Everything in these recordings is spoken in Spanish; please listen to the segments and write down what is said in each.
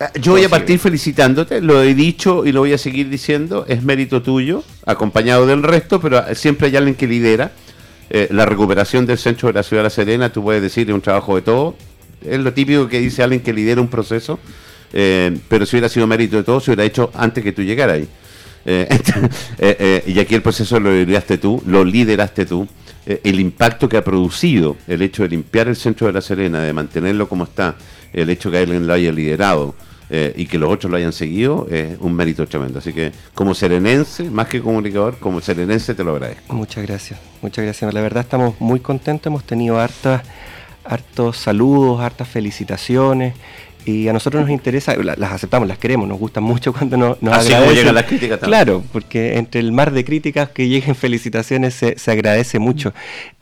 Ah, yo voy a partir felicitándote, lo he dicho y lo voy a seguir diciendo, es mérito tuyo, acompañado del resto, pero siempre hay alguien que lidera. Eh, la recuperación del centro de la ciudad de La Serena, tú puedes decir, es un trabajo de todo. Es lo típico que dice alguien que lidera un proceso, eh, pero si hubiera sido mérito de todo, se hubiera hecho antes que tú llegaras ahí. Eh, y aquí el proceso lo lideraste tú, lo lideraste tú. el impacto que ha producido el hecho de limpiar el centro de La Serena, de mantenerlo como está, el hecho que alguien lo haya liderado eh, y que los otros lo hayan seguido es un mérito tremendo. Así que como serenense, más que comunicador, como serenense te lo agradezco. Muchas gracias, muchas gracias. La verdad estamos muy contentos, hemos tenido hartas, hartos saludos, hartas felicitaciones y a nosotros nos interesa, las aceptamos, las queremos, nos gustan mucho cuando nos, nos Así como llegan las críticas también. Claro, porque entre el mar de críticas que lleguen felicitaciones se, se agradece mucho.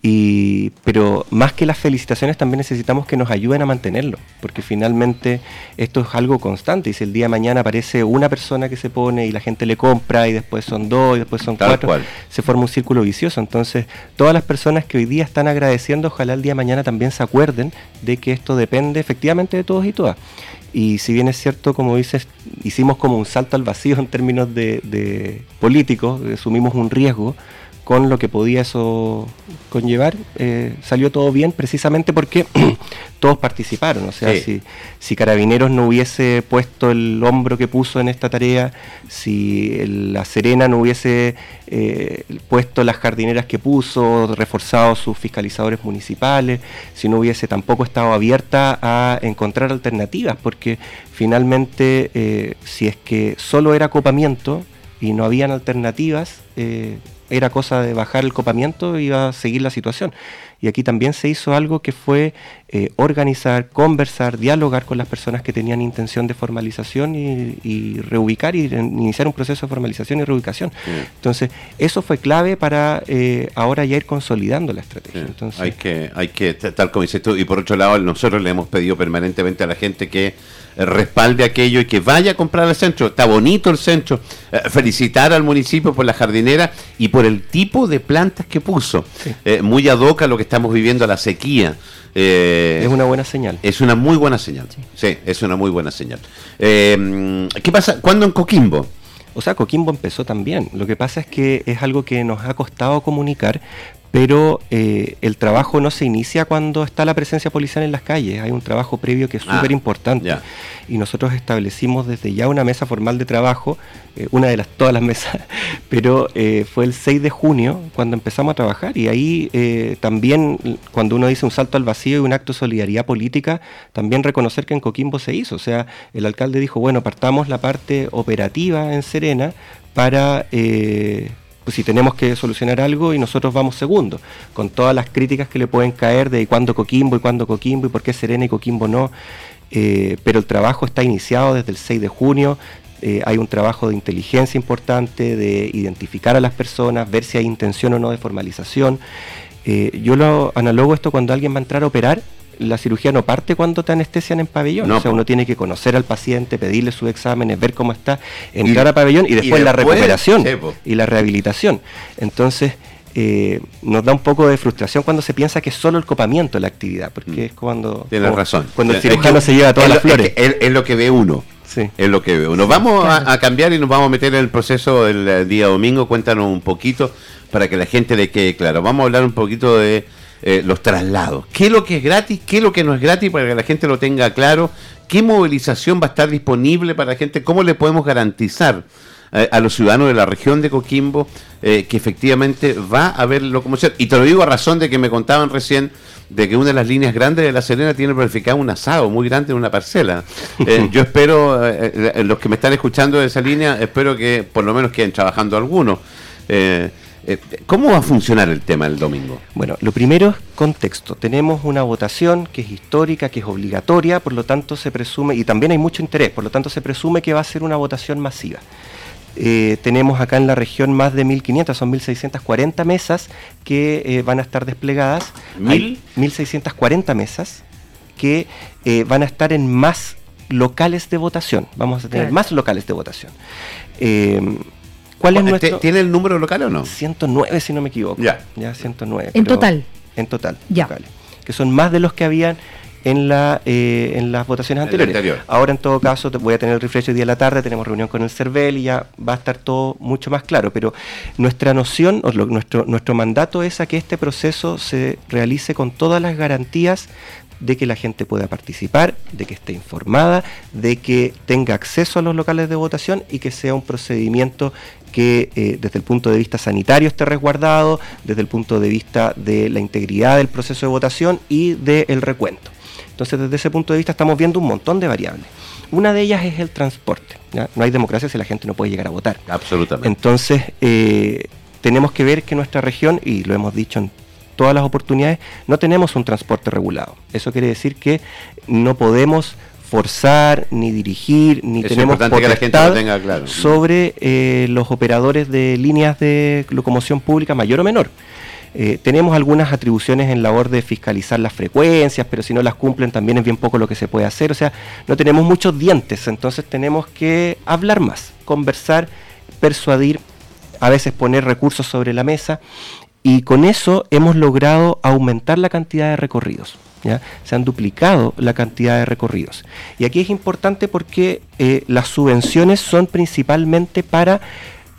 Y, pero más que las felicitaciones también necesitamos que nos ayuden a mantenerlo, porque finalmente esto es algo constante y si el día de mañana aparece una persona que se pone y la gente le compra y después son dos y después son cuatro, se forma un círculo vicioso. Entonces, todas las personas que hoy día están agradeciendo, ojalá el día de mañana también se acuerden de que esto depende efectivamente de todos y todas. Y si bien es cierto, como dices, hicimos como un salto al vacío en términos de, de políticos, asumimos un riesgo, con lo que podía eso conllevar, eh, salió todo bien precisamente porque todos participaron. O sea, si, si, Carabineros no hubiese puesto el hombro que puso en esta tarea, si La Serena no hubiese eh, puesto las jardineras que puso, reforzado sus fiscalizadores municipales, si no hubiese tampoco estado abierta a encontrar alternativas, porque finalmente eh, si es que solo era copamiento y no habían alternativas, era cosa de bajar el copamiento y iba a seguir la situación. Y aquí también se hizo algo que fue eh, organizar, conversar, dialogar con las personas que tenían intención de formalización y, reubicar y iniciar un proceso de formalización y reubicación. Entonces, eso fue clave para eh, ahora ya ir consolidando la estrategia. Entonces, hay que, hay que, tal como dices tú, y por otro lado, nosotros le hemos pedido permanentemente a la gente que respalde aquello y que vaya a comprar el centro. Está bonito el centro. Eh, felicitar al municipio por la jardinera y por el tipo de plantas que puso. Eh, muy adoca lo que estamos viviendo, la sequía. Eh, es una buena señal. Es una muy buena señal. Sí, es una muy buena señal. ¿Qué pasa? ¿Cuándo en Coquimbo? O sea, Coquimbo empezó también. Lo que pasa es que es algo que nos ha costado comunicar, pero eh, el trabajo no se inicia cuando está la presencia policial en las calles, hay un trabajo previo que es ah, súper importante. Y nosotros establecimos desde ya una mesa formal de trabajo, eh, una de las todas las mesas, pero eh, fue el 6 de junio cuando empezamos a trabajar. Y ahí también cuando uno dice un salto al vacío y un acto de solidaridad política, también reconocer que en Coquimbo se hizo, o sea, el alcalde dijo, bueno, partamos la parte operativa en Serena para pues si tenemos que solucionar algo y nosotros vamos segundo, con todas las críticas que le pueden caer de cuándo Coquimbo y cuándo Coquimbo y por qué Serena y Coquimbo no, eh, pero el trabajo está iniciado desde el 6 de junio, eh, hay un trabajo de inteligencia importante, de identificar a las personas, ver si hay intención o no de formalización. Eh, yo lo analogo esto cuando alguien va a entrar a operar la cirugía no parte cuando te anestesian en pabellón. o sea, uno tiene que conocer al paciente, pedirle sus exámenes, ver cómo está, entrar a pabellón y después, la recuperación y la rehabilitación. Entonces, eh, nos da un poco de frustración cuando se piensa que es solo el copamiento la actividad, porque mm. es cuando... Tienes razón. Cuando el cirujano se lleva todas las flores. Es, lo que ve uno. Sí. Es lo que ve uno. Vamos a, cambiar y nos vamos a meter en el proceso del día domingo. Cuéntanos un poquito para que la gente le quede claro. Vamos a hablar un poquito de eh, los traslados. ¿Qué es lo que es gratis? ¿Qué es lo que no es gratis? Para que la gente lo tenga claro. ¿Qué movilización va a estar disponible para la gente? ¿Cómo le podemos garantizar eh, a los ciudadanos de la región de Coquimbo eh, que efectivamente va a haber locomoción? Y te lo digo a razón de que me contaban recién de que una de las líneas grandes de La Serena tiene planificado un asado muy grande en una parcela. yo espero, los que me están escuchando de esa línea, espero que por lo menos queden trabajando algunos. Eh, ¿Cómo va a funcionar el tema el domingo? Bueno, lo primero es contexto. Tenemos una votación que es histórica, que es obligatoria, por lo tanto se presume, y también hay mucho interés, por lo tanto se presume que va a ser una votación masiva. Eh, tenemos acá en la región más de 1.500, son 1.640 mesas que eh, van a estar desplegadas. ¿Mil? 1.640 mesas que van a estar en más locales de votación. Vamos a tener más locales de votación. ¿Cuál es nuestro? ¿Tiene el número local o no? 109, si no me equivoco. Ya. Ya, 109. En total. En total. Ya. que son más de los que habían en, la, eh, en las votaciones anteriores. Ahora, en todo caso, voy a tener el refresh el día de la tarde, tenemos reunión con el CERVEL y ya va a estar todo mucho más claro. Pero nuestra noción, o nuestro, nuestro mandato es a que este proceso se realice con todas las garantías de que la gente pueda participar, de que esté informada, de que tenga acceso a los locales de votación y que sea un procedimiento que eh, desde el punto de vista sanitario esté resguardado, desde el punto de vista de la integridad del proceso de votación y del recuento. Entonces, desde ese punto de vista estamos viendo un montón de variables. Una de ellas es el transporte. No hay democracia si la gente no puede llegar a votar. Absolutamente. Entonces, eh, tenemos que ver que nuestra región, y lo hemos dicho en todas las oportunidades, no tenemos un transporte regulado. Eso quiere decir que no podemos forzar, ni dirigir, ni tenemos potestad sobre eh, los operadores de líneas de locomoción pública mayor o menor. Eh, tenemos algunas atribuciones en labor de fiscalizar las frecuencias, pero si no las cumplen también es bien poco lo que se puede hacer. O sea, no tenemos muchos dientes, entonces tenemos que hablar más, conversar, persuadir, a veces poner recursos sobre la mesa y con eso hemos logrado aumentar la cantidad de recorridos. ¿Ya? Se han duplicado la cantidad de recorridos. Y aquí es importante porque eh, las subvenciones son principalmente para,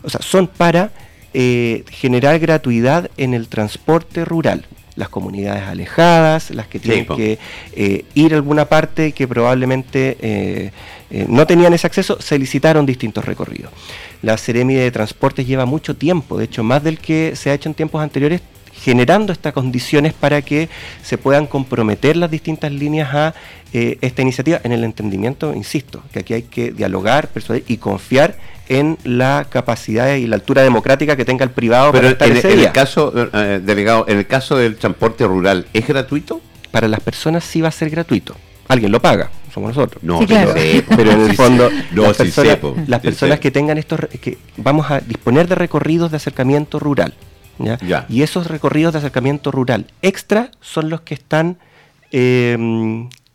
o sea, son para eh, generar gratuidad en el transporte rural las comunidades alejadas, las que tienen que eh, ir a alguna parte que probablemente no tenían ese acceso, se licitaron distintos recorridos. La Seremi de Transportes lleva mucho tiempo, de hecho más del que se ha hecho en tiempos anteriores, generando estas condiciones para que se puedan comprometer las distintas líneas a eh, esta iniciativa en el entendimiento, insisto, que aquí hay que dialogar, persuadir y confiar en la capacidad y la altura democrática que tenga el privado Pero para en, en el caso, eh, delegado, en el caso del transporte rural, ¿es gratuito? Para las personas sí va a ser gratuito. Alguien lo paga, somos nosotros. No, pero, en el fondo, las personas, que tengan estos, que vamos a disponer de recorridos de acercamiento rural. Y esos recorridos de acercamiento rural extra son los que están eh,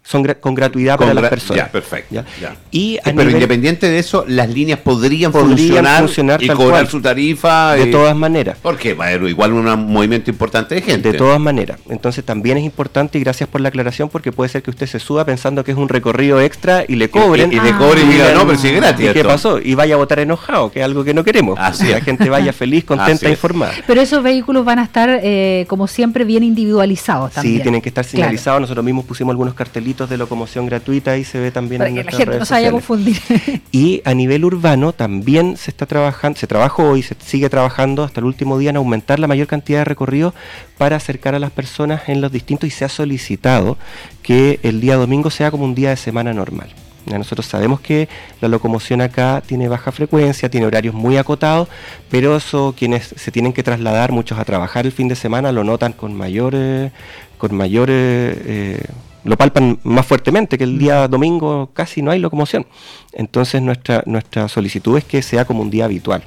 son con gratuidad para las personas. Ya, perfecto. Y pero independiente de eso, las líneas podrían, funcionar, y cobrar su tarifa. De todas maneras. Porque va a haber igual un movimiento importante de gente. De todas maneras. Entonces también es importante, y gracias por la aclaración, porque puede ser que usted se suba pensando que es un recorrido extra y le cobren. Y, le cobren y diga, no, pero si es gratis. ¿Y qué pasó? Y vaya a votar enojado, que es algo que no queremos. Así que la gente vaya feliz, contenta, informada. Pero esos vehículos van a estar, eh, como siempre, bien individualizados también. Sí, tienen que estar señalizados. Nosotros mismos pusimos algunos cartelitos de locomoción gratuita y se ve también en que la gente no se vaya a confundir. Y a nivel urbano también se está trabajando, se trabajó y se sigue trabajando hasta el último día en aumentar la mayor cantidad de recorridos para acercar a las personas en los distintos y se ha solicitado que el día domingo sea como un día de semana normal. Nosotros sabemos que la locomoción acá tiene baja frecuencia, tiene horarios muy acotados, pero eso quienes se tienen que trasladar, muchos a trabajar el fin de semana, lo notan con mayor, eh, con mayor eh, lo palpan más fuertemente, que el día mm. domingo casi no hay locomoción. Entonces nuestra, nuestra solicitud es que sea como un día habitual.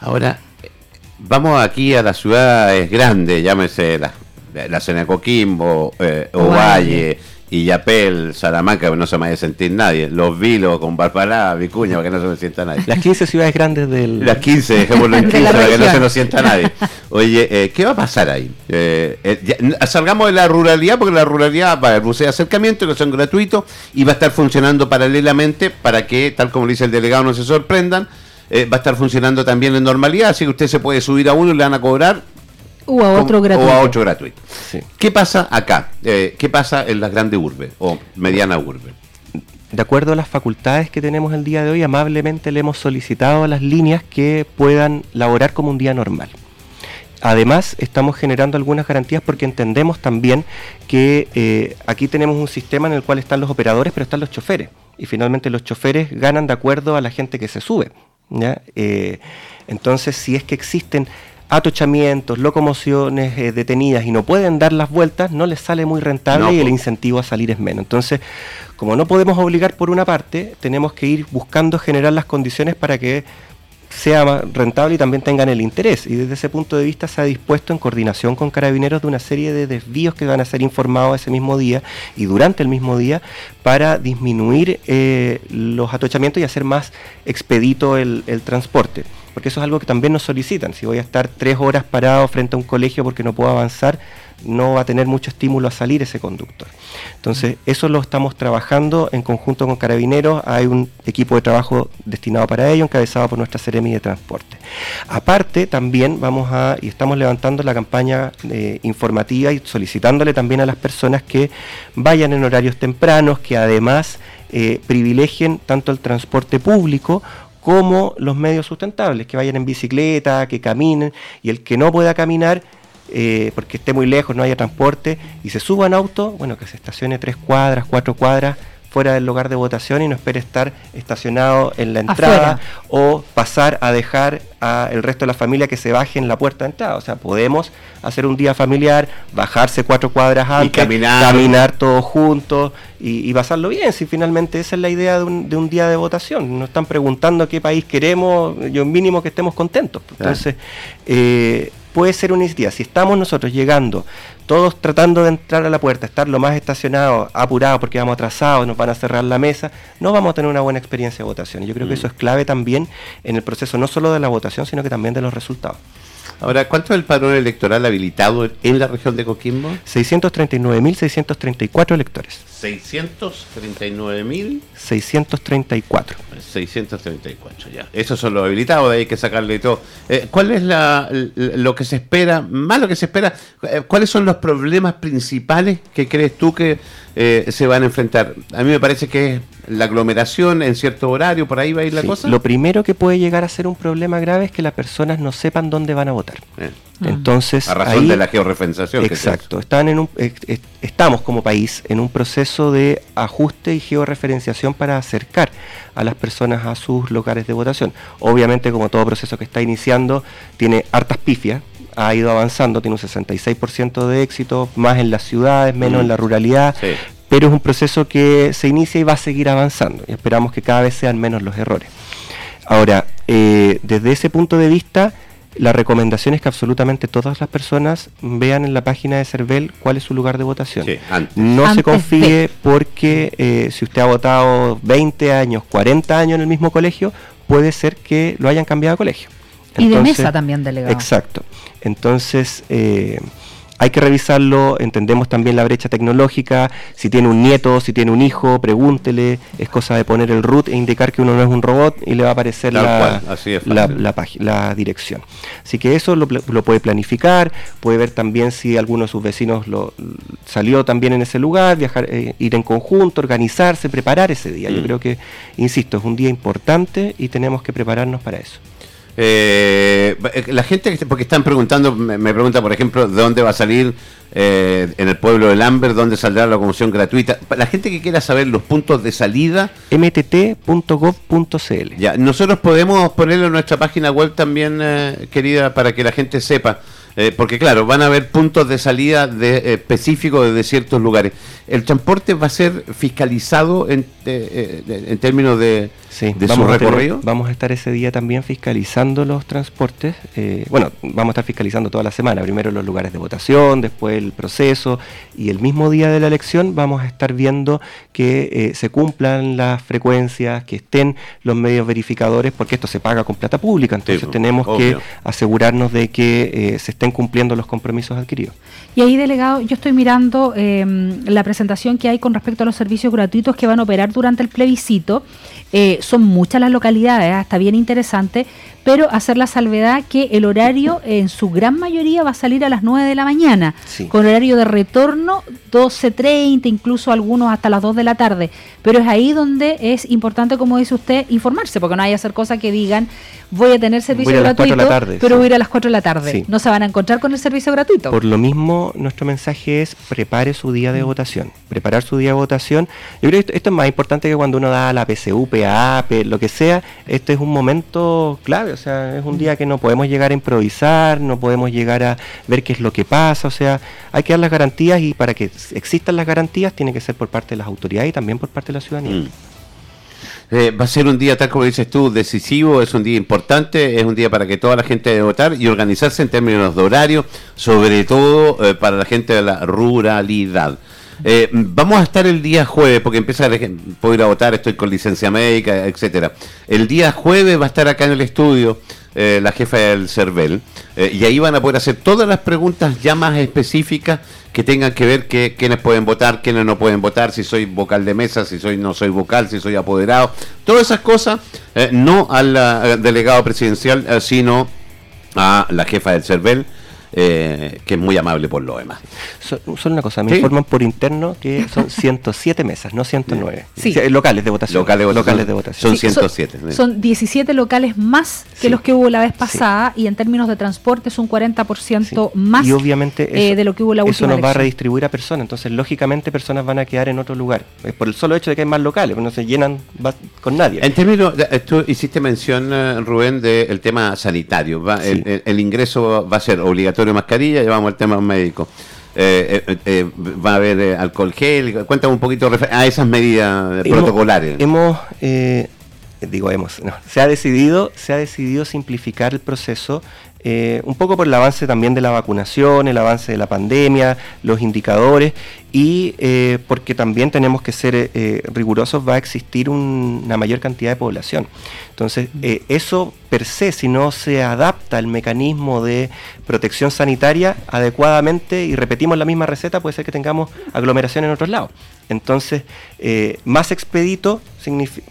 Ahora, vamos aquí a las ciudades grandes, llámese la, la Coquimbo, eh, Ovalle y Yapel, Salamanca, que no se me vaya a sentir nadie. Los Vilos con Barbará, Vicuña, para que no se me sienta nadie. Las 15 ciudades grandes del. Las 15, dejémoslo en 15 para que no se nos sienta nadie. Oye, eh, ¿qué va a pasar ahí? Eh, eh, salgamos de la ruralidad, porque la ruralidad va a buses de acercamiento que son gratuitos y va a estar funcionando paralelamente para que, tal como dice el delegado, no se sorprendan. va a estar funcionando también en normalidad, así que usted se puede subir a uno y le van a cobrar o a otro gratuito. O a otro gratuito. ¿Qué pasa acá? Eh, ¿Qué pasa en las grandes urbes o mediana urbe? De acuerdo a las facultades que tenemos el día de hoy, amablemente le hemos solicitado a las líneas que puedan laborar como un día normal. Además, estamos generando algunas garantías porque entendemos también que eh, aquí tenemos un sistema en el cual están los operadores, pero están los choferes. Y finalmente los choferes ganan de acuerdo a la gente que se sube. Eh, entonces, si es que existen atochamientos, locomociones eh, detenidas y no pueden dar las vueltas, no les sale muy rentable y el incentivo a salir es menos. Entonces, como no podemos obligar por una parte, tenemos que ir buscando generar las condiciones para que sea rentable y también tengan el interés. Y desde ese punto de vista se ha dispuesto en coordinación con carabineros de una serie de desvíos que van a ser informados ese mismo día y durante el mismo día para disminuir eh, los atochamientos y hacer más expedito el transporte porque eso es algo que también nos solicitan. Si voy a estar tres horas parado frente a un colegio porque no puedo avanzar, no va a tener mucho estímulo a salir ese conductor. Entonces, eso lo estamos trabajando en conjunto con Carabineros. Hay un equipo de trabajo destinado para ello, encabezado por nuestra Seremi de Transporte. Aparte, también vamos a, y estamos levantando la campaña eh, informativa y solicitándole también a las personas que vayan en horarios tempranos, que además eh, privilegien tanto el transporte público como los medios sustentables, que vayan en bicicleta, que caminen, y el que no pueda caminar, eh, porque esté muy lejos, no haya transporte, y se suba en auto, bueno, que se estacione tres cuadras, cuatro cuadras fuera del lugar de votación y no espere estar estacionado en la entrada o pasar a dejar al resto de la familia que se baje en la puerta de entrada. O sea, podemos hacer un día familiar, bajarse cuatro cuadras antes, caminar. todos juntos y, pasarlo bien. Si finalmente esa es la idea de un, de un, día de votación. Nos están preguntando qué país queremos, yo mínimo que estemos contentos. Entonces, eh, puede ser una iniciativa. Si estamos nosotros llegando, todos tratando de entrar a la puerta, estar lo más estacionados, apurados porque vamos atrasados, nos van a cerrar la mesa, no vamos a tener una buena experiencia de votación. Y yo creo que mm. eso es clave también en el proceso no solo de la votación, sino que también de los resultados. Ahora, ¿cuánto es el padrón electoral habilitado en la región de Coquimbo? 639.634 electores. 639.000. 634. 634, ya. Esos son los habilitados, de ahí hay que sacarle todo. Eh, ¿Cuál es la, lo que se espera, más lo que se espera, eh, cuáles son los problemas principales que crees tú que eh, se van a enfrentar? A mí me parece que es la aglomeración en cierto horario, por ahí va a ir la cosa. Lo primero que puede llegar a ser un problema grave es que las personas no sepan dónde van a votar. Mm. Entonces, a razón de la georreferenciación. Exacto, están en un, estamos como país en un proceso de ajuste y georreferenciación para acercar a las personas a sus lugares de votación. Obviamente, como todo proceso que está iniciando, tiene hartas pifias, ha ido avanzando, tiene un 66% de éxito, más en las ciudades, menos en la mm. ruralidad, pero es un proceso que se inicia y va a seguir avanzando y esperamos que cada vez sean menos los errores. Ahora, eh, desde ese punto de vista, la recomendación es que absolutamente todas las personas vean en la página de CERVEL cuál es su lugar de votación. no se confíe porque eh, si usted ha votado 20 años, 40 años en el mismo colegio, puede ser que lo hayan cambiado de colegio. y de mesa también delegado. Exacto. Entonces, eh, hay que revisarlo, entendemos también la brecha tecnológica, si tiene un nieto, si tiene un hijo, pregúntele, es cosa de poner el root e indicar que uno no es un robot y le va a aparecer la, la, dirección. Así que eso lo, puede planificar, puede ver también si alguno de sus vecinos lo, salió también en ese lugar, viajar, eh, ir en conjunto, organizarse, preparar ese día. Yo mm. creo que, insisto, es un día importante y tenemos que prepararnos para eso. Eh, la gente, porque están preguntando, me, pregunta, por ejemplo, de dónde va a salir eh, en el pueblo de Lambert, dónde saldrá la locomoción gratuita. La gente que quiera saber los puntos de salida, mtt.gov.cl. Ya, nosotros podemos ponerlo en nuestra página web también, eh, querida, para que la gente sepa. Eh, porque claro, van a haber puntos de salida de, específicos de ciertos lugares. ¿El transporte va a ser fiscalizado en, en términos de, Sí, vamos a recorrido. vamos a estar ese día también fiscalizando los transportes. Eh, bueno, vamos a estar fiscalizando toda la semana. Primero los lugares de votación, después el proceso y el mismo día de la elección vamos a estar viendo que eh, se cumplan las frecuencias, que estén los medios verificadores, porque esto se paga con plata pública. Entonces tenemos que asegurarnos de que eh, se estén cumpliendo los compromisos adquiridos. Y ahí, delegado, yo estoy mirando em, la presentación que hay con respecto a los servicios gratuitos que van a operar durante el plebiscito. Eh, son muchas las localidades, ¿eh? está bien interesante, pero hacer la salvedad que el horario en su gran mayoría va a salir a las 9 de la mañana, con horario de retorno 12.30, incluso algunos hasta las 2 de la tarde. Pero es ahí donde es importante, como dice usted, informarse, porque no hay que hacer cosas que digan, voy a tener servicio gratuito, pero voy a ir a las 4 de la tarde. No se van a encontrar con el servicio gratuito. Por lo mismo, nuestro mensaje es prepare su día de mm. votación. Preparar su día de votación. Yo creo que esto, es más importante que cuando uno da la PCU, PAP, lo que sea. Este es un momento clave o sea, es un día que no podemos llegar a improvisar, no podemos llegar a ver qué es lo que pasa, o sea, hay que dar las garantías y para que existan las garantías tiene que ser por parte de las autoridades y también por parte de la ciudadanía. Mm. Eh, va a ser un día, tal como dices tú, decisivo, es un día importante, es un día para que toda la gente debe votar y organizarse en términos de horario, sobre todo eh, para la gente de la ruralidad. Eh, vamos a estar el día jueves, porque empieza, puedo ir a votar, estoy con licencia médica, etcétera. El día jueves va a estar acá en el estudio eh, la jefa del CERVEL, eh, y ahí van a poder hacer todas las preguntas ya más específicas que tengan que ver que quiénes pueden votar, quiénes no pueden votar, si soy vocal de mesa, si soy no soy vocal, si soy apoderado, todas esas cosas, no al delegado presidencial, sino a la jefa del CERVEL eh, que es muy amable por lo demás. solo una cosa, me informan por interno que son 107 mesas, no 109. Sí. locales de votación. Locales, de votación. Son 107. Son, 17 locales más que los que hubo la vez pasada y en términos de transporte es un 40% más y obviamente eh, de lo que hubo la última Eso nos va a redistribuir a personas, entonces lógicamente personas van a quedar en otro lugar. Es por el solo hecho de que hay más locales, no se llenan con nadie. En términos, tú hiciste mención, eh, Rubén, del tema sanitario. el ingreso va a ser obligatorio mascarilla, llevamos el tema médico. Eh, eh, eh, va a haber alcohol gel, cuéntame un poquito a esas medidas protocolares. Hemos, digo hemos, se ha decidido, se ha decidido simplificar el proceso un poco por el avance también de la vacunación, el avance de la pandemia, los indicadores y porque también tenemos que ser rigurosos, va a existir una mayor cantidad de población. Entonces, eso per se, si no se adapta el mecanismo de protección sanitaria adecuadamente y repetimos la misma receta, puede ser que tengamos aglomeración en otros lados. Entonces, eh, más expedito,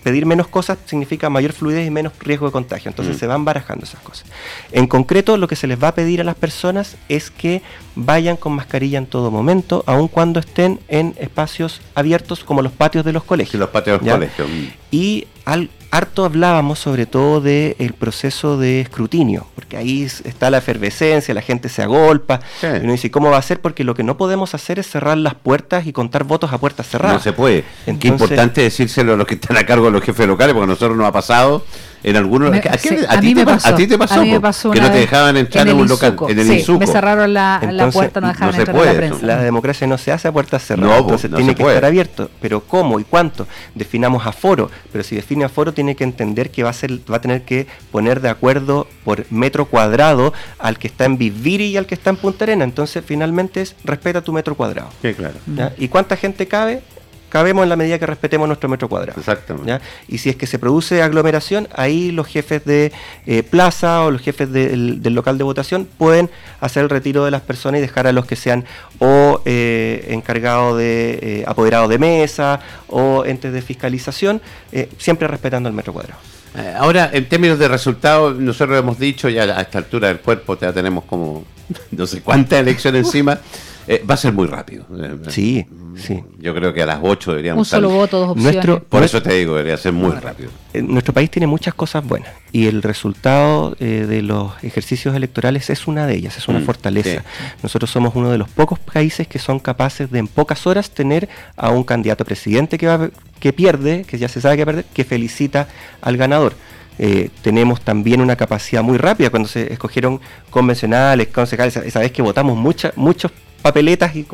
pedir menos cosas significa mayor fluidez y menos riesgo de contagio. Entonces mm. se van barajando esas cosas. En concreto, lo que se les va a pedir a las personas es que vayan con mascarilla en todo momento, aun cuando estén en espacios abiertos como los patios de los colegios. los patios de los colegios. Mm. Y al, harto hablábamos sobre todo del proceso de escrutinio, porque ahí está la efervescencia, la gente se agolpa, y uno dice, ¿cómo va a ser? Porque lo que no podemos hacer es cerrar las puertas y contar votos a puertas cerradas. No se puede. Qué importante decírselo a los que están a cargo de los jefes locales, porque a nosotros nos ha pasado en algunos a, ti te, pasó, que no te dejaban entrar en, un local en el sí, me cerraron la, la, puerta no dejaban entrar a la prensa. la democracia no se hace a puertas cerradas entonces tiene que estar abierto. Pero cómo y cuánto definamos aforo pero si define aforo tiene que entender que va a ser va a tener que poner de acuerdo por metro cuadrado al que está en Viviri y al que está en Punta Arena. Entonces finalmente es respeta tu metro cuadrado. Sí, claro. y cuánta gente cabe cabemos en la medida que respetemos nuestro metro cuadrado. Exactamente. Y si es que se produce aglomeración, ahí los jefes de eh, plaza o los jefes del, local de votación pueden hacer el retiro de las personas y dejar a los que sean o eh, encargados de eh, apoderados de mesa o entes de fiscalización, siempre respetando el metro cuadrado. Ahora, en términos de resultados, nosotros hemos dicho ya a esta altura del cuerpo, ya tenemos como no sé cuántas elecciones encima. Eh, va a ser muy rápido. Sí, sí. Yo creo que a las 8 deberíamos Un solo voto, dos opciones. Nuestro, por eso te digo, debería ser muy rápido. Eh, nuestro país tiene muchas cosas buenas y el resultado eh, de los ejercicios electorales es una de ellas, es una mm, fortaleza. Nosotros somos uno de los pocos países que son capaces de en pocas horas tener a un candidato presidente que, va, que pierde, que ya se sabe que pierde, que felicita al ganador. tenemos también una capacidad muy rápida cuando se escogieron convencionales, concejales, esa vez que votamos mucha, muchos papeletas y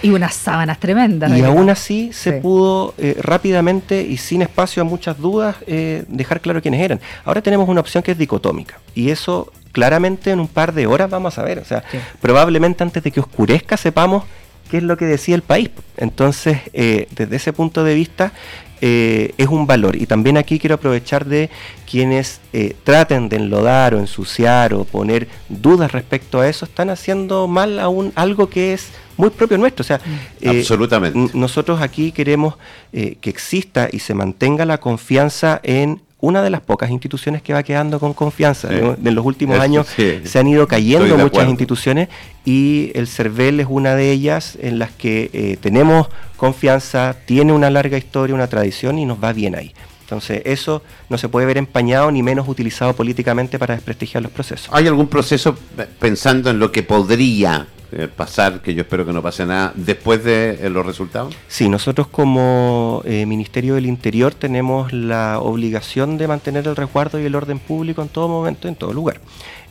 y unas sábanas tremendas. Y aún así se pudo eh, rápidamente y sin espacio a muchas dudas eh, dejar claro quiénes eran. Ahora tenemos una opción que es dicotómica y eso claramente en un par de horas vamos a ver. O sea, probablemente antes de que oscurezca sepamos qué es lo que decía el país. Entonces, eh, desde ese punto de vista, eh, es un valor. Y también aquí quiero aprovechar de quienes eh, traten de enlodar o ensuciar o poner dudas respecto a eso, están haciendo mal aún algo que es muy propio nuestro. O sea, Absolutamente. Nosotros aquí queremos que exista y se mantenga la confianza en una de las pocas instituciones que va quedando con confianza. En los últimos años se han ido cayendo muchas instituciones y el CERVEL es una de ellas en las que eh, tenemos confianza, tiene una larga historia, una tradición y nos va bien ahí. Entonces, eso no se puede ver empañado ni menos utilizado políticamente para desprestigiar los procesos. ¿Hay algún proceso pensando en lo que podría eh, pasar, que yo espero que no pase nada, después de eh, los resultados? Sí, nosotros como eh, Ministerio del Interior tenemos la obligación de mantener el resguardo y el orden público en todo momento, en todo lugar.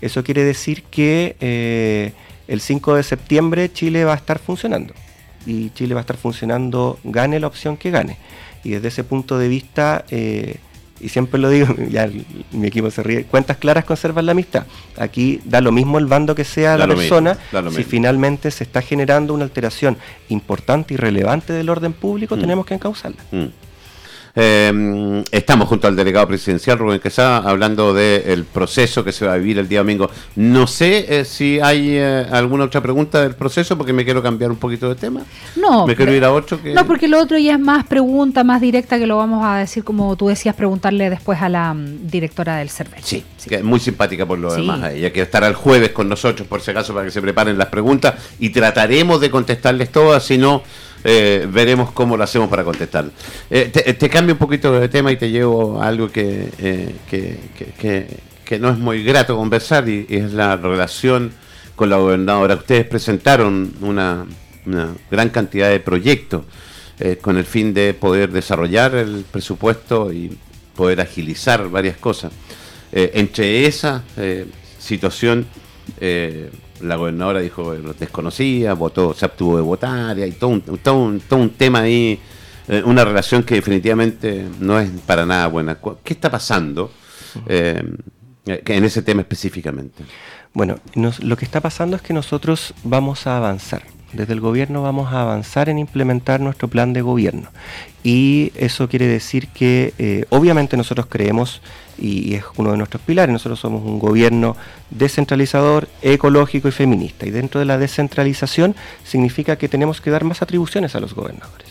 Eso quiere decir que el 5 de septiembre Chile va a estar funcionando. Y Chile va a estar funcionando, gane la opción que gane. Y desde ese punto de vista y siempre lo digo, ya mi equipo se ríe, cuentas claras conservan la amistad. Aquí da lo mismo el bando que sea la persona, si finalmente se está generando una alteración importante y relevante del orden público, mm. tenemos que encauzarla. Mm. Eh, estamos junto al delegado presidencial Rubén Quesada hablando del proceso que se va a vivir el día domingo. No sé eh, si hay eh, alguna otra pregunta del proceso porque me quiero cambiar un poquito de tema. No, me quiero ir a otro. Que... No, porque lo otro ya es más pregunta, más directa que lo vamos a decir como tú decías, preguntarle después a la mm, directora del CERVEL. Sí, Que es muy simpática por lo demás. Ella que estará el jueves con nosotros por si acaso para que se preparen las preguntas y trataremos de contestarles todas, si no eh, veremos cómo lo hacemos para contestar. Eh, te, cambio un poquito de tema y te llevo a algo que, eh, que, no es muy grato conversar y, es la relación con la gobernadora. Ustedes presentaron una, gran cantidad de proyectos con el fin de poder desarrollar el presupuesto y poder agilizar varias cosas. entre esa situación la gobernadora dijo que lo desconocía, votó, se abstuvo de votar, y hay todo un, todo un, todo un tema ahí, eh, una relación que definitivamente no es para nada buena. ¿Qué está pasando eh, en ese tema específicamente? Bueno, lo que está pasando es que nosotros vamos a avanzar. Desde el gobierno vamos a avanzar en implementar nuestro plan de gobierno. Y eso quiere decir que eh, obviamente nosotros creemos y, es uno de nuestros pilares. Nosotros somos un gobierno descentralizador, ecológico y feminista. Y dentro de la descentralización significa que tenemos que dar más atribuciones a los gobernadores.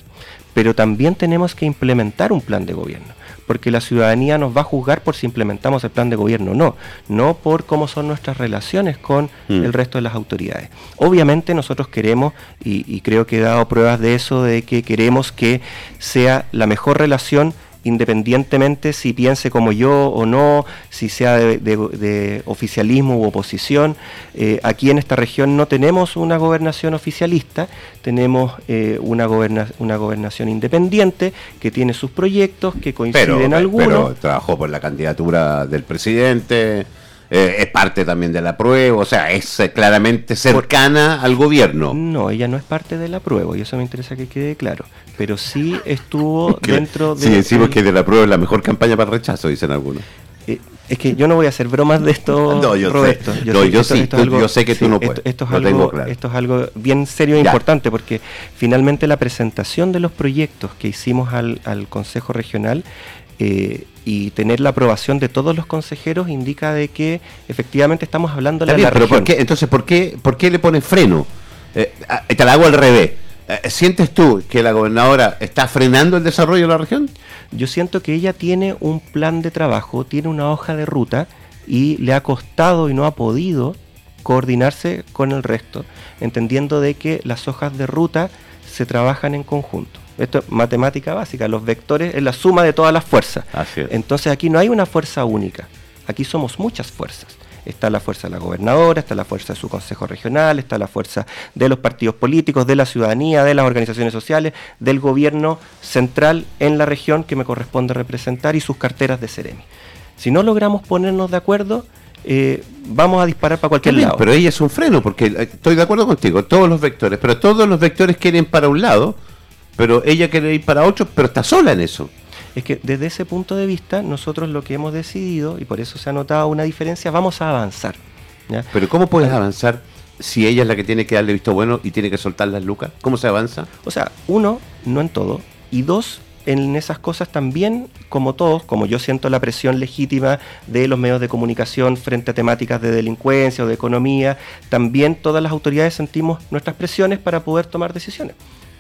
Pero también tenemos que implementar un plan de gobierno, porque la ciudadanía nos va a juzgar por si implementamos el plan de gobierno o no, no por cómo son nuestras relaciones con mm. el resto de las autoridades. Obviamente nosotros queremos, y, y creo que he dado pruebas de eso, de que queremos que sea la mejor relación independientemente si piense como yo o no, si sea de, oficialismo u oposición. Eh, aquí en esta región no tenemos una gobernación oficialista, tenemos eh, una, una gobernación independiente que tiene sus proyectos, que coinciden algunos. Pero trabajó por la candidatura del presidente. Eh, es parte también de la prueba, o sea, es eh, claramente cercana al gobierno. No, ella no es parte de la prueba, y eso me interesa que quede claro. Pero sí estuvo dentro de. Sí, decimos que de la prueba es la mejor campaña para el rechazo, dicen algunos. Eh, es que yo no voy a hacer bromas de esto, no, yo Roberto. Sé. Yo, yo sí, yo sé que tú no puedes. Esto, es algo, esto, es algo, bien serio e importante porque finalmente la presentación de los proyectos que hicimos al, al Consejo Regional eh, y tener la aprobación de todos los consejeros indica de que efectivamente estamos hablando de la pero ¿por qué, entonces, ¿por qué, ¿por qué le pone freno? Eh, ah, te la hago al revés. Eh, ¿Sientes tú que la gobernadora está frenando el desarrollo de la región? Yo siento que ella tiene un plan de trabajo, tiene una hoja de ruta y le ha costado y no ha podido coordinarse con el resto, entendiendo de que las hojas de ruta se trabajan en conjunto. Esto es matemática básica, los vectores es la suma de todas las fuerzas. Entonces aquí no hay una fuerza única, aquí somos muchas fuerzas. Está la fuerza de la gobernadora, está la fuerza de su consejo regional, está la fuerza de los partidos políticos, de la ciudadanía, de las organizaciones sociales, del gobierno central en la región que me corresponde representar y sus carteras de Ceremi. Si no logramos ponernos de acuerdo, eh, vamos a disparar para cualquier lado. Pero ella es un freno, porque eh, estoy de acuerdo contigo, todos los vectores, pero todos los vectores quieren para un lado pero ella quiere ir para ocho, pero está sola en eso. Es que desde ese punto de vista, nosotros lo que hemos decidido, y por eso se ha notado una diferencia, vamos a avanzar. Pero ¿cómo puedes avanzar si ella es la que tiene que darle visto bueno y tiene que soltar las lucas? ¿Cómo se avanza? O sea, uno, no en todo, y dos, en esas cosas también, como todos, como yo siento la presión legítima de los medios de comunicación frente a temáticas de delincuencia o de economía, también todas las autoridades sentimos nuestras presiones para poder tomar decisiones.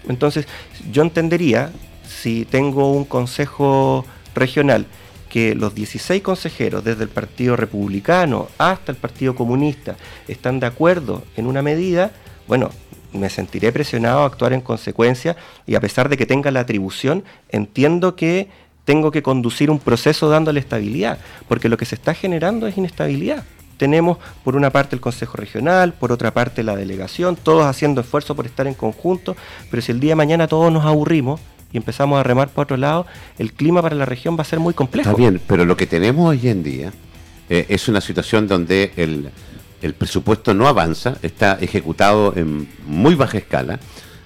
Entonces, yo entendería, si tengo un consejo regional, que los 16 consejeros, desde el Partido Republicano hasta el Partido Comunista, están de acuerdo en una medida, bueno, me sentiré presionado a actuar en consecuencia y a pesar de que tenga la atribución, entiendo que tengo que conducir un proceso dándole estabilidad, porque lo que se está generando es inestabilidad tenemos por una parte el Consejo Regional, por otra parte la delegación, todos haciendo esfuerzo por estar en conjunto, pero si el día de mañana todos nos aburrimos y empezamos a remar por otro lado, el clima para la región va a ser muy complejo. Está bien, pero lo que tenemos hoy en día eh, es una situación donde el, presupuesto no avanza, está ejecutado en muy baja escala.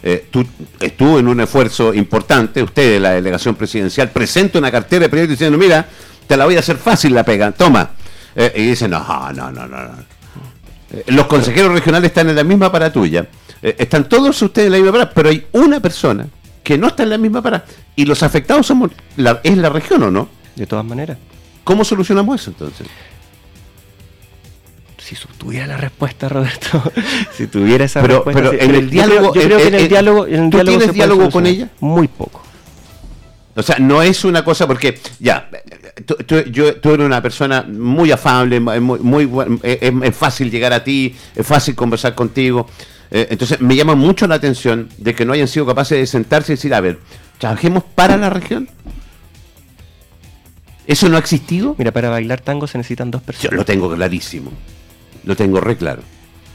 Eh, tú, estuvo en un esfuerzo importante, usted de la delegación presidencial presenta una cartera de proyectos diciendo, mira, te la voy a hacer fácil la pega, toma. Eh, y dicen, no, no, no, no. no. Eh, los consejeros regionales están en la misma para tuya. Eh, están todos ustedes en la misma para, pero hay una persona que no está en la misma para. Y los afectados somos la, es la región, ¿o no? De todas maneras. ¿Cómo solucionamos eso entonces? Si tuviera la respuesta, Roberto, si tuviera esa pero, respuesta. Pero en el diálogo. Yo creo, que en el diálogo. En el ¿Tú tienes diálogo con ella? Muy poco. O sea, no es una cosa porque, ya, tú, yo, tú eres una persona muy afable, muy, muy es, fácil llegar a ti, es fácil conversar contigo. Eh, entonces, me llama mucho la atención de que no hayan sido capaces de sentarse y decir, a ver, trabajemos para la región. ¿Eso no ha existido? Mira, para bailar tango se necesitan dos personas. Yo lo tengo clarísimo. Lo tengo re claro.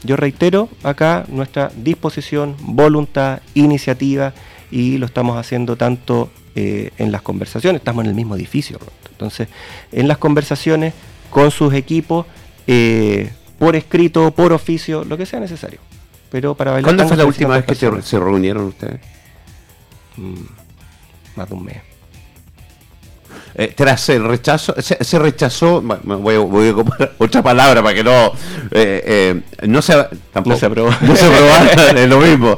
Yo reitero acá nuestra disposición, voluntad, iniciativa y lo estamos haciendo tanto eh, en las conversaciones, estamos en el mismo edificio, entonces en las conversaciones con sus equipos, eh, por escrito, por oficio, lo que sea necesario. Pero para bailar ¿Cuándo fue la última vez que se reunieron ustedes? Mm, más de un mes. Eh, tras el rechazo, se, rechazó, voy, a ocupar otra palabra para que no, eh, eh, no se, tampoco, no se aprobó, no se aprobó, es lo mismo.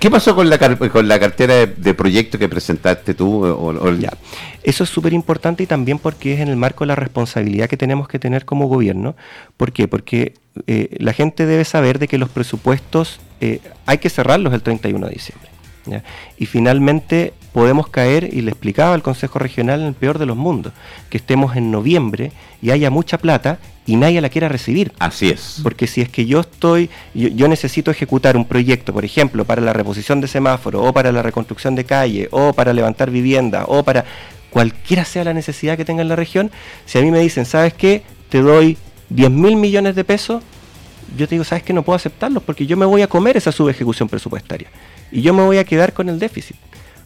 ¿Qué pasó con la, con la cartera de, proyecto que presentaste tú? Ya. Eso es súper importante y también porque es en el marco de la responsabilidad que tenemos que tener como gobierno. ¿Por qué? Porque la gente debe saber de que los presupuestos hay que cerrarlos el 31 de diciembre. Y finalmente podemos caer, y le explicaba al Consejo Regional en el peor de los mundos, que estemos en noviembre y haya mucha plata y nadie la quiera recibir. Así es. Porque si es que yo estoy, yo, necesito ejecutar un proyecto, por ejemplo, para la reposición de semáforo, o para la reconstrucción de calle, o para levantar vivienda, o para cualquiera sea la necesidad que tenga en la región, si a mí me dicen, ¿sabes qué? Te doy 10 mil millones de pesos, yo te digo, ¿sabes qué? No puedo aceptarlos porque yo me voy a comer esa subejecución presupuestaria y yo me voy a quedar con el déficit.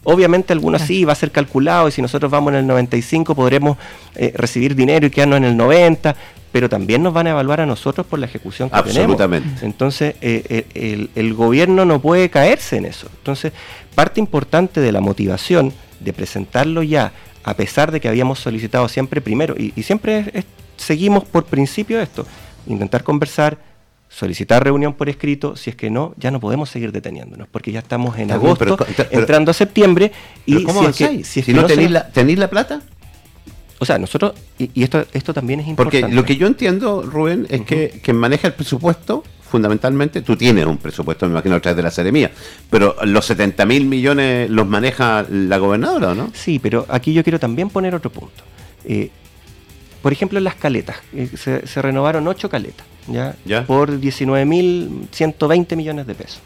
Obviamente algunos sí va a ser calculado y si nosotros vamos en el 95 podremos eh, recibir dinero y quedarnos en el 90, pero también nos van a evaluar a nosotros por la ejecución que Absolutamente. Entonces eh, eh, el, gobierno no puede caerse en eso. Entonces parte importante de la motivación de presentarlo ya, a pesar de que habíamos solicitado siempre primero, y, siempre seguimos por principio esto, intentar conversar, solicitar reunión por escrito, si es que no, ya no podemos seguir deteniéndonos, porque ya estamos en agosto, entrando a septiembre, y ¿cómo si, si, no, tenéis, la, la plata. O sea, nosotros, y, esto, esto también es importante. Porque lo que yo entiendo, Rubén, es que quien maneja el presupuesto, fundamentalmente, tú tienes un presupuesto, me imagino, a través de la Seremía, pero los 70 mil millones los maneja la gobernadora, ¿no? Sí, pero aquí yo quiero también poner otro punto. Eh, por ejemplo, las caletas, eh, se, se renovaron ocho caletas ¿ya? por 19.120 millones de pesos.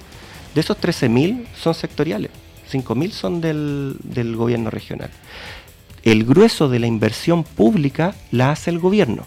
De esos 13.000 son sectoriales, 5.000 son del, del gobierno regional. El grueso de la inversión pública la hace el gobierno.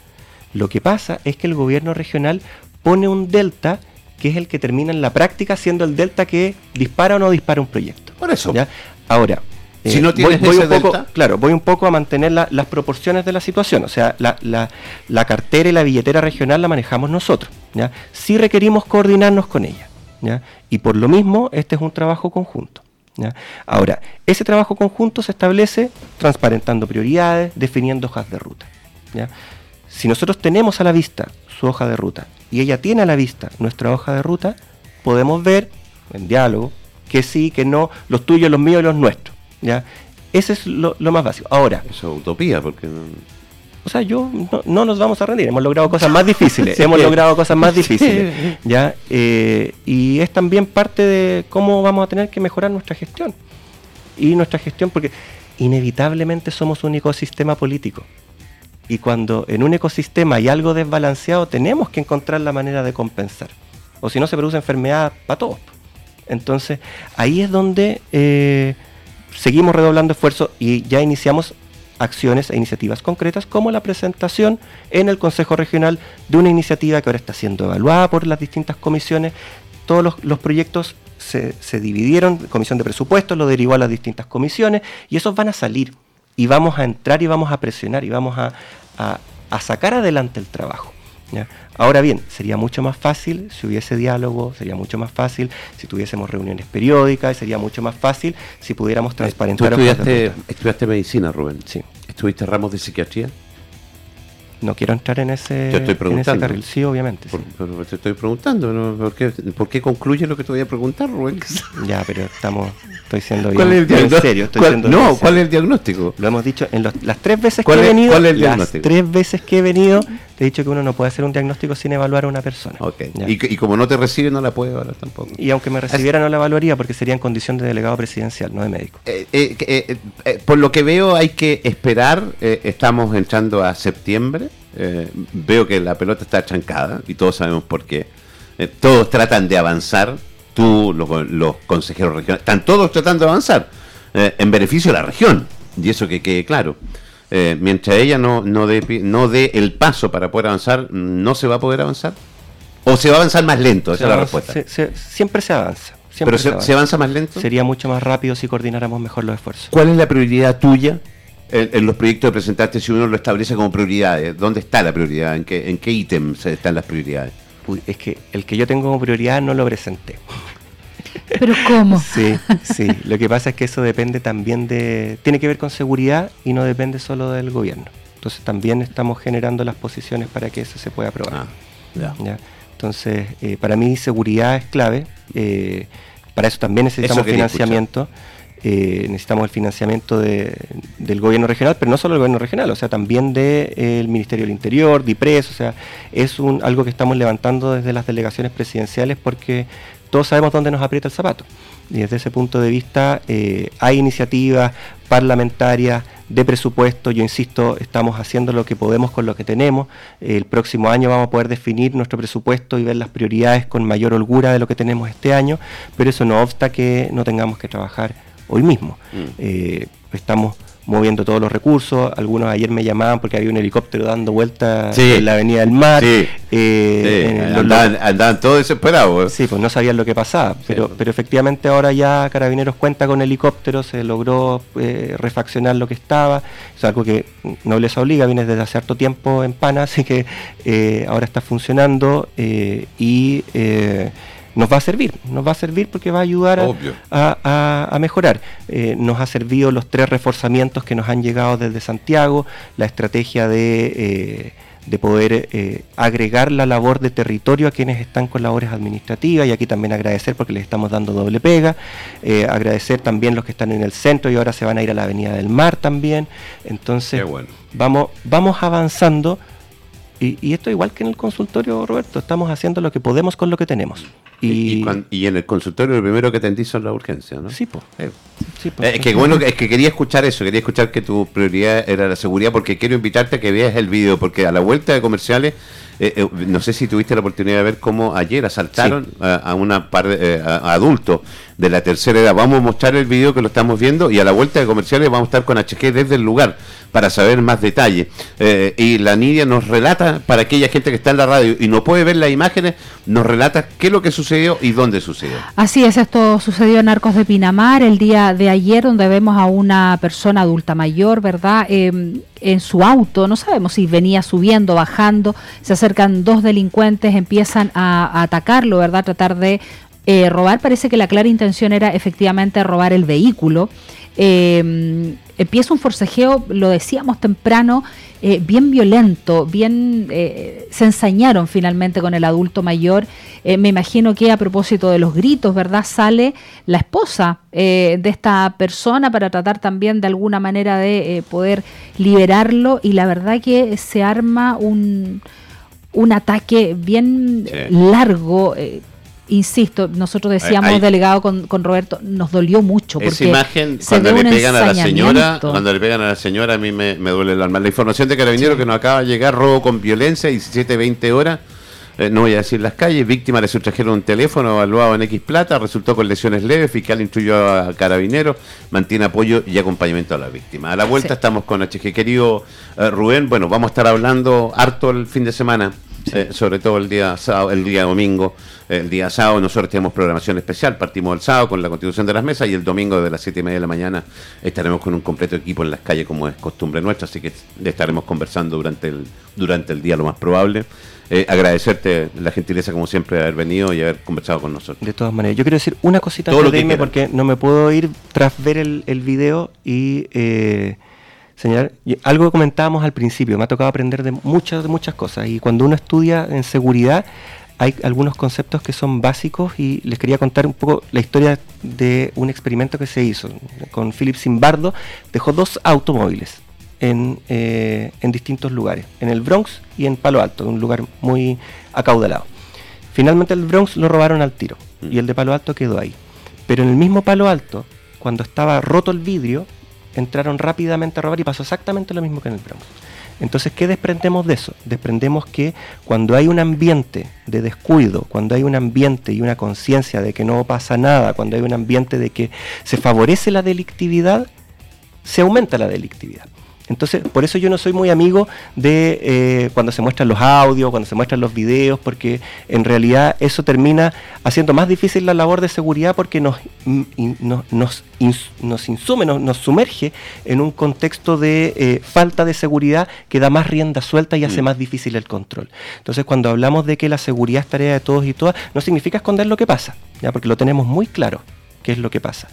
Lo que pasa es que el gobierno regional pone un delta que es el que termina en la práctica siendo el delta que dispara o no dispara un proyecto. Por eso. ¿ya? Ahora, si no tienes voy, un poco, claro, voy un poco a mantener las proporciones de la situación. O sea, la, cartera y la billetera regional la manejamos nosotros. ¿ya? Sí requerimos coordinarnos con ella. ¿ya? Y por lo mismo, este es un trabajo conjunto. ¿ya? Ahora, ese trabajo conjunto se establece transparentando prioridades, definiendo hojas de ruta. ¿ya? Si nosotros tenemos a la vista su hoja de ruta y ella tiene a la vista nuestra hoja de ruta, podemos ver en diálogo que sí, que no, los tuyos, los míos y los nuestros. ¿Ya? Ese es lo, más básico. Ahora. Eso es utopía, porque O sea, yo no, nos vamos a rendir. Hemos logrado cosas más difíciles. hemos logrado cosas más difíciles. ¿ya? Eh, y es también parte de cómo vamos a tener que mejorar nuestra gestión. Y nuestra gestión, porque inevitablemente somos un ecosistema político. Y cuando en un ecosistema hay algo desbalanceado, tenemos que encontrar la manera de compensar. O si no, se produce enfermedad para todos. Entonces, ahí es donde eh, seguimos redoblando esfuerzos y ya iniciamos acciones e iniciativas concretas como la presentación en el Consejo Regional de una iniciativa que ahora está siendo evaluada por las distintas comisiones. Todos los, proyectos se, dividieron, comisión de presupuestos lo derivó a las distintas comisiones y esos van a salir y vamos a entrar y vamos a presionar y vamos a, a sacar adelante el trabajo. Ahora bien, sería mucho más fácil si hubiese diálogo, sería mucho más fácil si tuviésemos reuniones periódicas, sería mucho más fácil si pudiéramos transparentar. ¿Tú estudiaste, estudiaste medicina, Rubén? Sí. ¿Estuviste ramos de psiquiatría? No quiero entrar en ese, estoy preguntando. carril, sí, obviamente. pero te estoy preguntando, ¿por, qué, ¿por, qué, concluye lo que te voy a preguntar, Rubén? Ya, pero estamos, estoy siendo ¿Cuál es el diagnóstico? no, ¿cuál es el diagnóstico? Lo hemos dicho en las tres veces que he venido. ¿Cuál es el diagnóstico? Las tres veces que he venido, te he dicho que uno no puede hacer un diagnóstico sin evaluar a una persona. Okay. Y, como no te recibe, no la puede evaluar tampoco. Y aunque me recibiera, no la evaluaría porque sería en condición de delegado presidencial, no de médico. Eh, eh, eh, por lo que veo, hay que esperar. estamos entrando a septiembre. veo que la pelota está chancada y todos sabemos por qué. todos tratan de avanzar. Tú, los, consejeros regionales, están todos tratando de avanzar en beneficio de la región. Y eso que quede claro. Eh, mientras ella no, no dé no dé el paso para poder avanzar, ¿no se va a poder avanzar? ¿O se va a avanzar más lento? Esa es la respuesta. siempre se avanza. ¿Pero se, avanza. más lento? Sería mucho más rápido si coordináramos mejor los esfuerzos. ¿Cuál es la prioridad tuya en, los proyectos de presentarte si uno lo establece como prioridades? ¿Dónde está la prioridad? ¿En qué, en qué ítems están las prioridades? es que el que yo tengo como prioridad no lo presenté. ¿Pero cómo? Sí, sí. Lo que pasa es que eso depende también de... Tiene que ver con seguridad y no depende solo del gobierno. Entonces también estamos generando las posiciones para que eso se pueda aprobar. Ah, Entonces, eh, para mí seguridad es clave. Eh, para eso también necesitamos financiamiento. Eh, necesitamos el financiamiento del gobierno regional, pero no solo del gobierno regional, o sea, también del Ministerio del Interior, DIPRES, o sea, es un, algo que estamos levantando desde las delegaciones presidenciales porque todos sabemos dónde nos aprieta el zapato. Y desde ese punto de vista eh, hay iniciativas parlamentarias de presupuesto, yo insisto, estamos haciendo lo que podemos con lo que tenemos. El próximo año vamos a poder definir nuestro presupuesto y ver las prioridades con mayor holgura de lo que tenemos este año, pero eso no obsta que no tengamos que trabajar hoy mismo. Mm. Eh, estamos moviendo todos los recursos. Algunos ayer me llamaban porque había un helicóptero dando vueltas en la Avenida del Mar. Sí. Eh, andaban, todos desesperados. Sí, pues no sabían lo que pasaba. Pero, pero efectivamente ahora ya Carabineros cuenta con helicóptero, se logró eh, refaccionar lo que estaba. Es algo que no les obliga, viene desde hace harto tiempo en PANA, así que eh, ahora está funcionando y nos va a servir, nos va a servir porque va a ayudar a, mejorar. Eh, nos ha servido los tres reforzamientos que nos han llegado desde Santiago, la estrategia de, eh, poder eh, agregar la labor de territorio a quienes están con labores administrativas y aquí también agradecer porque les estamos dando doble pega, agradecer también los que están en el centro y ahora se van a ir a la Avenida del Mar también. Entonces, vamos, vamos avanzando. Y, y, esto igual que en el consultorio, Roberto, estamos haciendo lo que podemos con lo que tenemos. Y, en el consultorio lo primero que atendí son las urgencias, ¿no? Sí, pues. es que bueno, es que quería escuchar eso, quería escuchar que tu prioridad era la seguridad, porque quiero invitarte a que veas el video, porque a la vuelta de comerciales, eh, no sé si tuviste la oportunidad de ver cómo ayer asaltaron a, una par de adultos de la tercera edad. Vamos a mostrar el video que lo estamos viendo y a la vuelta de comerciales vamos a estar con HG desde el lugar para saber más detalles. Eh, y la Nidia nos relata, para aquella gente que está en la radio y no puede ver las imágenes, nos relata qué es lo que sucedió y dónde sucedió. Así es, esto sucedió en Arcos de Pinamar el día de ayer, donde vemos a una persona adulta mayor, ¿verdad? Em, en su auto, no sabemos si venía subiendo, bajando, se acercan dos delincuentes, empiezan a, a atacarlo, ¿verdad? Tratar de eh, robar, parece que la clara intención era efectivamente robar el vehículo. Eh, empieza un forcejeo, lo decíamos temprano, eh, bien violento, bien se ensañaron finalmente con el adulto mayor. me imagino que a propósito de los gritos, ¿verdad? Sale la esposa de esta persona para tratar también de alguna manera de poder liberarlo y la verdad que se arma un, un ataque bien largo insisto, nosotros decíamos, delegado con, con, Roberto, nos dolió mucho. Porque esa imagen, cuando le pegan a la señora, cuando le pegan a la señora, a mí me, duele el alma. La información de Carabineros que nos acaba de llegar, robo con violencia, 17, 20 horas. Eh, no voy a decir las calles, víctima le sustrajeron un teléfono evaluado en X plata, resultó con lesiones leves, fiscal instruyó a carabineros, mantiene apoyo y acompañamiento a la víctima. A la vuelta estamos con HG. Querido eh, Rubén, bueno, vamos a estar hablando harto el fin de semana eh, sobre todo el día sábado, el día domingo. El día sábado. Nosotros tenemos programación especial, partimos el sábado con la constitución de las mesas y el domingo de las siete y media de la mañana estaremos con un completo equipo en las calles como es costumbre nuestra, así que estaremos conversando durante el, durante el día lo más probable. Eh, agradecerte la gentileza como siempre de haber venido y haber conversado con nosotros. De todas maneras, yo quiero decir una cosita antes de irme porque no me puedo ir tras ver el, el video y... Eh, señalar, algo que comentábamos al principio, me ha tocado aprender de muchas, de muchas cosas. Y cuando uno estudia en seguridad hay algunos conceptos que son básicos y les quería contar un poco la historia de un experimento que se hizo con Philip Zimbardo. Dejó dos automóviles en, eh, en distintos lugares, en el Bronx y en Palo Alto, un lugar muy acaudalado. Finalmente el Bronx lo robaron al tiro mm. y el de Palo Alto quedó ahí. Pero en el mismo Palo Alto, cuando estaba roto el vidrio, entraron rápidamente a robar y pasó exactamente lo mismo que en el Bronx. Entonces, ¿qué desprendemos de eso? Desprendemos que cuando hay un ambiente de descuido, cuando hay un ambiente y una conciencia de que no pasa nada, cuando hay un ambiente de que se favorece la delictividad, se aumenta la delictividad. Entonces, por eso yo no soy muy amigo de eh, cuando se muestran los audios, cuando se muestran los videos, porque en realidad eso termina haciendo más difícil la labor de seguridad porque nos, nos, insume, nos, sumerge en un contexto de eh, falta de seguridad que da más rienda suelta y hace mm. más difícil el control. Entonces, cuando hablamos de que la seguridad es tarea de todos y todas, no significa esconder lo que pasa, ¿ya? porque lo tenemos muy claro qué es lo que pasa.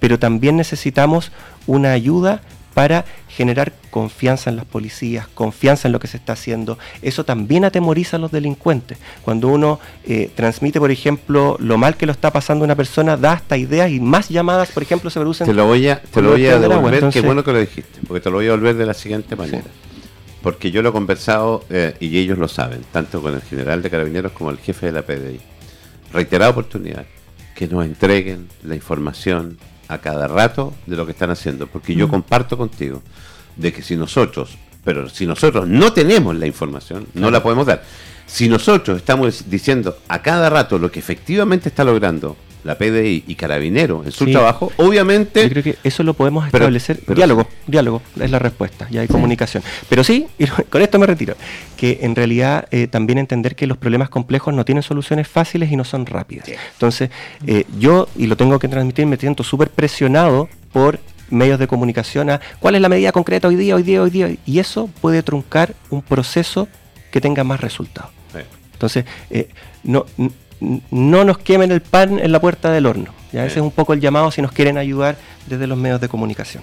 Pero también necesitamos una ayuda para generar confianza en las policías, confianza en lo que se está haciendo. Eso también atemoriza a los delincuentes. Cuando uno eh, transmite, por ejemplo, lo mal que lo está pasando una persona, da hasta ideas y más llamadas, por ejemplo, se producen... Te lo voy a, te lo voy a devolver, qué bueno que lo dijiste, porque te lo voy a devolver de la siguiente manera. Porque yo lo he conversado eh, y ellos lo saben, tanto con el general de carabineros como el jefe de la PDI. Reiterada oportunidad, que nos entreguen la información a cada rato de lo que están haciendo, porque yo mm. comparto contigo de que si nosotros, pero si nosotros no tenemos la información, no la podemos dar. Si nosotros estamos diciendo a cada rato lo que efectivamente está logrando la PDI y Carabinero en su trabajo, obviamente... Yo creo que eso lo podemos establecer. diálogo, diálogo, es la respuesta, ya hay comunicación. Pero sí, y con esto me retiro, que en realidad eh, también entender que los problemas complejos no tienen soluciones fáciles y no son rápidas. Entonces, eh, yo, y lo tengo que transmitir, me siento súper presionado por medios de comunicación a cuál es la medida concreta hoy día, hoy día, hoy día. Y eso puede truncar un proceso que tenga más resultados. Entonces, eh, no, no nos quemen el pan en la puerta del horno. ¿ya? Ese es un poco el llamado si nos quieren ayudar desde los medios de comunicación.